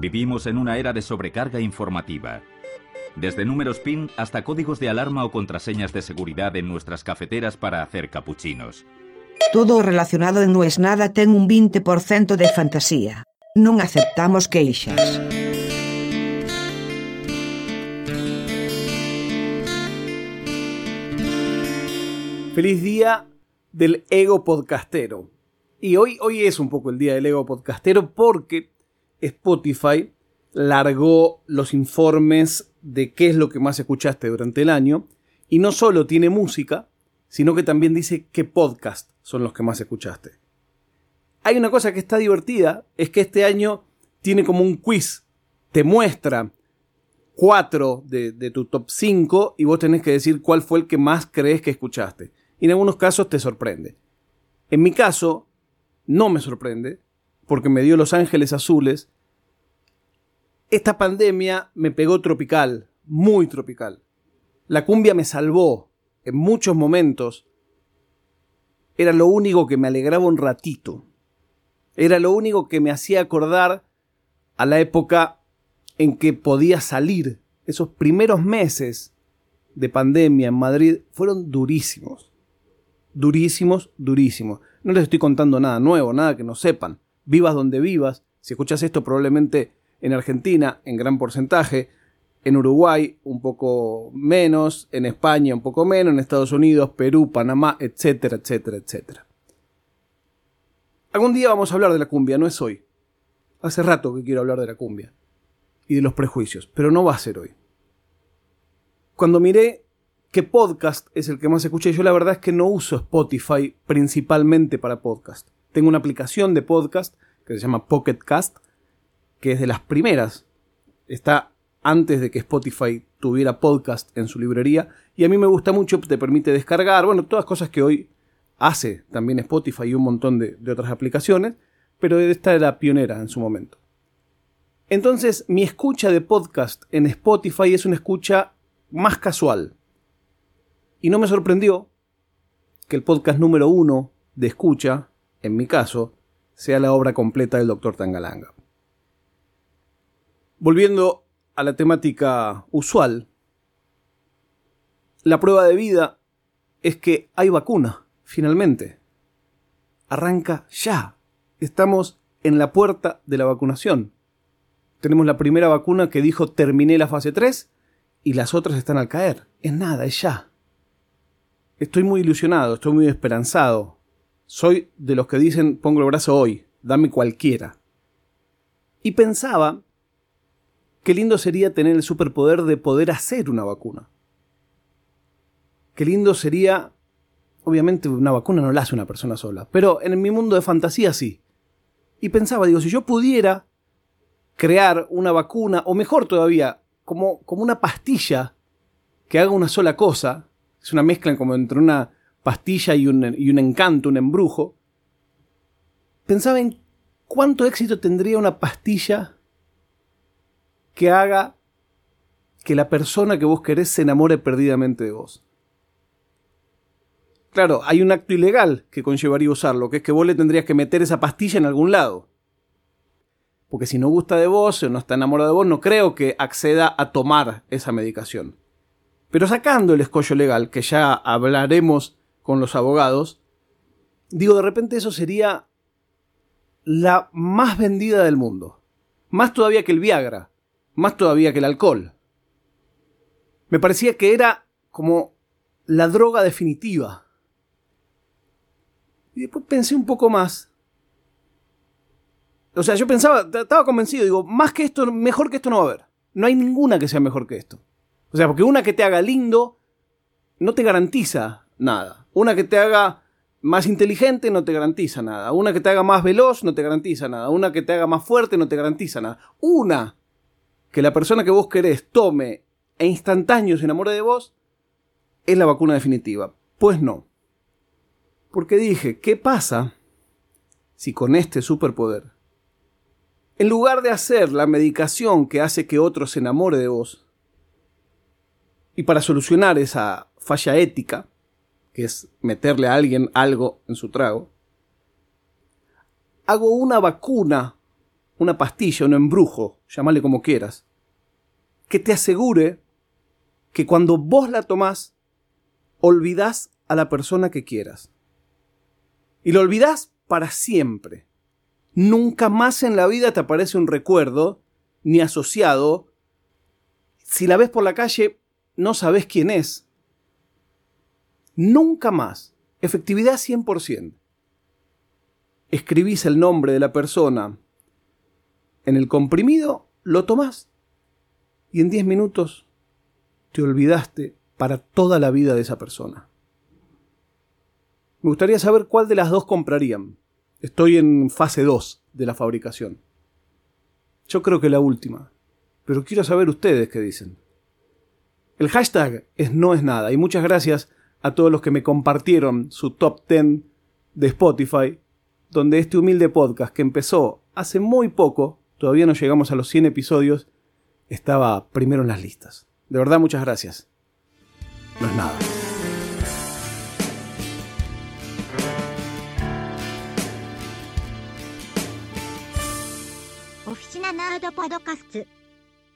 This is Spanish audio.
Vivimos en una era de sobrecarga informativa. Desde números PIN hasta códigos de alarma o contraseñas de seguridad en nuestras cafeteras para hacer capuchinos. Todo relacionado en Nues Nada ten un 20% de fantasía. Non aceptamos queixas. Feliz día del ego podcastero. Y hoy, hoy es un poco el día del ego podcastero porque Spotify largó los informes de qué es lo que más escuchaste durante el año. Y no solo tiene música, sino que también dice qué podcast son los que más escuchaste. Hay una cosa que está divertida, es que este año tiene como un quiz. Te muestra cuatro de, tu top 5 y vos tenés que decir cuál fue el que más crees que escuchaste. Y en algunos casos te sorprende. En mi caso, no me sorprende, porque me dio Los Ángeles Azules. Esta pandemia me pegó tropical, muy tropical. La cumbia me salvó en muchos momentos. Era lo único que me alegraba un ratito. Era lo único que me hacía acordar a la época en que podía salir. Esos primeros meses de pandemia en Madrid fueron durísimos. Durísimos, durísimos. No les estoy contando nada nuevo, nada que no sepan. Vivas donde vivas. Si escuchas esto probablemente en Argentina, en gran porcentaje, en Uruguay un poco menos, en España un poco menos, en Estados Unidos, Perú, Panamá, etcétera, etcétera, etcétera. Algún día vamos a hablar de la cumbia, no es hoy. Hace rato que quiero hablar de la cumbia y de los prejuicios, pero no va a ser hoy. Cuando miré qué podcast es el que más escuché, yo la verdad es que no uso Spotify principalmente para podcast. Tengo una aplicación de podcast que se llama Pocket Cast, que es de las primeras. Está antes de que Spotify tuviera podcast en su librería y a mí me gusta mucho, te permite descargar, bueno, todas cosas que hoy hace también Spotify y un montón de, de otras aplicaciones, pero esta era pionera en su momento. Entonces, mi escucha de podcast en Spotify es una escucha más casual. Y no me sorprendió que el podcast número uno de escucha, en mi caso, sea la obra completa del Dr. Tangalanga. Volviendo a la temática usual, la prueba de vida es que hay vacuna, finalmente. Arranca ya. Estamos en la puerta de la vacunación. Tenemos la primera vacuna que dijo terminé la fase 3 y las otras están al caer. Es nada, es ya. Estoy muy ilusionado, estoy muy esperanzado. Soy de los que dicen pongo el brazo hoy, dame cualquiera. Y pensaba qué lindo sería tener el superpoder de poder hacer una vacuna. Qué lindo sería, obviamente una vacuna no la hace una persona sola, pero en mi mundo de fantasía sí. Y pensaba, digo, si yo pudiera crear una vacuna, o mejor todavía, como, como una pastilla que haga una sola cosa, es una mezcla como entre una pastilla y un, y un encanto, un embrujo, pensaba en cuánto éxito tendría una pastilla que haga que la persona que vos querés se enamore perdidamente de vos. Claro, hay un acto ilegal que conllevaría usarlo, que es que vos le tendrías que meter esa pastilla en algún lado. Porque si no gusta de vos o no está enamorado de vos, no creo que acceda a tomar esa medicación. Pero sacando el escollo legal, que ya hablaremos con los abogados, digo, de repente eso sería la más vendida del mundo. Más todavía que el Viagra, más todavía que el alcohol. Me parecía que era como la droga definitiva. Y después pensé un poco más. O sea, yo pensaba, estaba convencido, digo, más que esto, mejor que esto no va a haber. No hay ninguna que sea mejor que esto. O sea, porque una que te haga lindo no te garantiza nada. Una que te haga más inteligente no te garantiza nada. Una que te haga más veloz no te garantiza nada. Una que te haga más fuerte no te garantiza nada. Una que la persona que vos querés tome e instantáneo se enamore de vos es la vacuna definitiva. Pues no. Porque dije, ¿qué pasa si con este superpoder, en lugar de hacer la medicación que hace que otro se enamore de vos, y para solucionar esa falla ética, que es meterle a alguien algo en su trago, hago una vacuna una pastilla, un embrujo, llamale como quieras, que te asegure que cuando vos la tomás, olvidás a la persona que quieras. Y lo olvidás para siempre. Nunca más en la vida te aparece un recuerdo, ni asociado. Si la ves por la calle, no sabes quién es. Nunca más. Efectividad 100%. Escribís el nombre de la persona en el comprimido, lo tomás y en 10 minutos te olvidaste para toda la vida de esa persona. Me gustaría saber cuál de las dos comprarían. Estoy en fase 2 de la fabricación. Yo creo que la última, pero quiero saber ustedes qué dicen. El hashtag es no es nada y muchas gracias a todos los que me compartieron su top 10 de Spotify, donde este humilde podcast que empezó hace muy poco, todavía no llegamos a los 100 episodios, estaba primero en las listas. De verdad, muchas gracias. No es nada. Oficina Nerd Podcast.